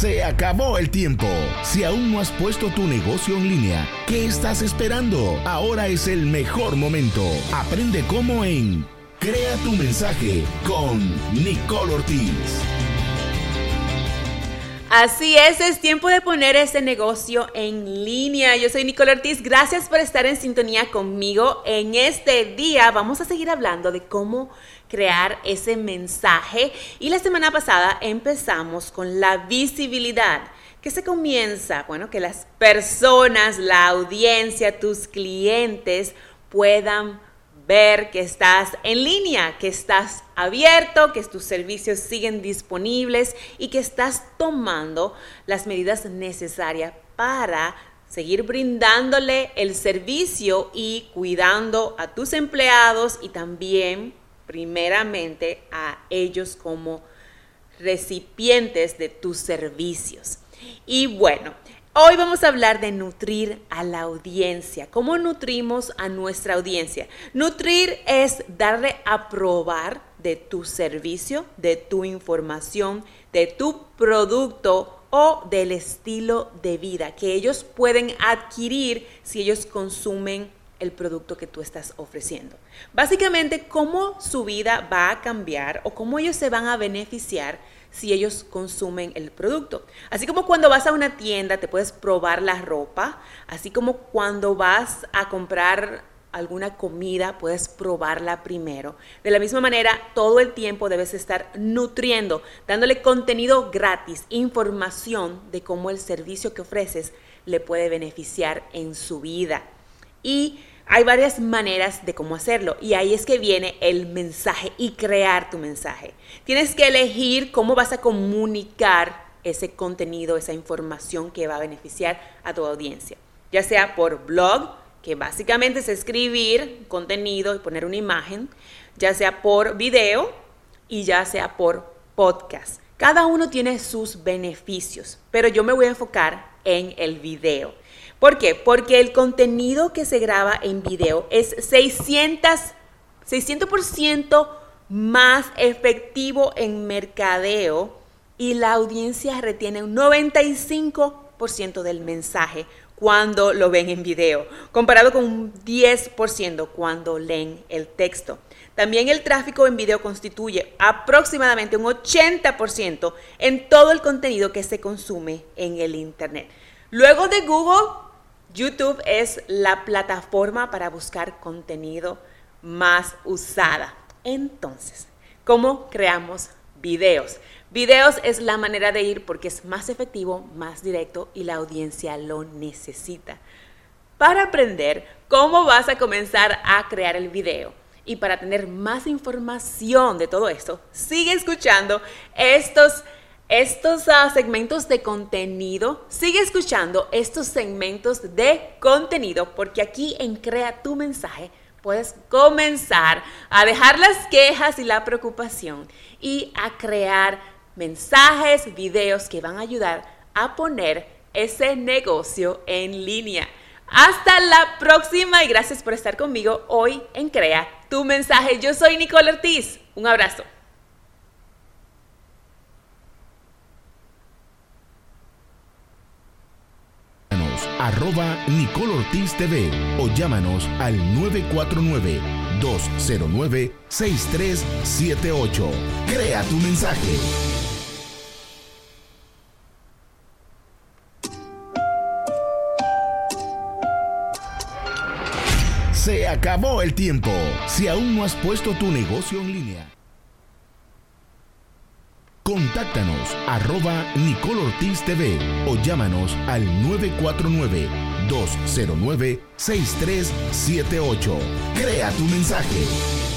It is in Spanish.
Se acabó el tiempo. Si aún no has puesto tu negocio en línea, ¿qué estás esperando? Ahora es el mejor momento. Aprende cómo en Crea tu mensaje con Nicole Ortiz. Así es, es tiempo de poner ese negocio en línea. Yo soy Nicole Ortiz, gracias por estar en sintonía conmigo. En este día vamos a seguir hablando de cómo crear ese mensaje y la semana pasada empezamos con la visibilidad. que se comienza? Bueno, que las personas, la audiencia, tus clientes puedan ver que estás en línea, que estás abierto, que tus servicios siguen disponibles y que estás tomando las medidas necesarias para seguir brindándole el servicio y cuidando a tus empleados y también primeramente a ellos como recipientes de tus servicios. Y bueno, Hoy vamos a hablar de nutrir a la audiencia. ¿Cómo nutrimos a nuestra audiencia? Nutrir es darle a probar de tu servicio, de tu información, de tu producto o del estilo de vida que ellos pueden adquirir si ellos consumen el producto que tú estás ofreciendo. Básicamente, cómo su vida va a cambiar o cómo ellos se van a beneficiar si ellos consumen el producto. Así como cuando vas a una tienda te puedes probar la ropa, así como cuando vas a comprar alguna comida, puedes probarla primero. De la misma manera, todo el tiempo debes estar nutriendo, dándole contenido gratis, información de cómo el servicio que ofreces le puede beneficiar en su vida. Y hay varias maneras de cómo hacerlo y ahí es que viene el mensaje y crear tu mensaje. Tienes que elegir cómo vas a comunicar ese contenido, esa información que va a beneficiar a tu audiencia, ya sea por blog, que básicamente es escribir contenido y poner una imagen, ya sea por video y ya sea por podcast. Cada uno tiene sus beneficios, pero yo me voy a enfocar en el video. ¿Por qué? Porque el contenido que se graba en video es 600, 600% más efectivo en mercadeo y la audiencia retiene un 95% del mensaje cuando lo ven en video, comparado con un 10% cuando leen el texto. También el tráfico en video constituye aproximadamente un 80% en todo el contenido que se consume en el Internet. Luego de Google, YouTube es la plataforma para buscar contenido más usada. Entonces, ¿cómo creamos videos? Videos es la manera de ir porque es más efectivo, más directo y la audiencia lo necesita. Para aprender cómo vas a comenzar a crear el video y para tener más información de todo esto, sigue escuchando estos estos ah, segmentos de contenido. Sigue escuchando estos segmentos de contenido porque aquí en Crea tu mensaje puedes comenzar a dejar las quejas y la preocupación y a crear mensajes, videos que van a ayudar a poner ese negocio en línea. Hasta la próxima y gracias por estar conmigo hoy en Crea tu mensaje. Yo soy Nicole Ortiz. Un abrazo. Arroba Nicole Ortiz TV o llámanos al 949-209-6378. Crea tu mensaje. Se acabó el tiempo. Si aún no has puesto tu negocio en línea Contáctanos arroba Nicole Ortiz TV o llámanos al 949-209-6378. Crea tu mensaje.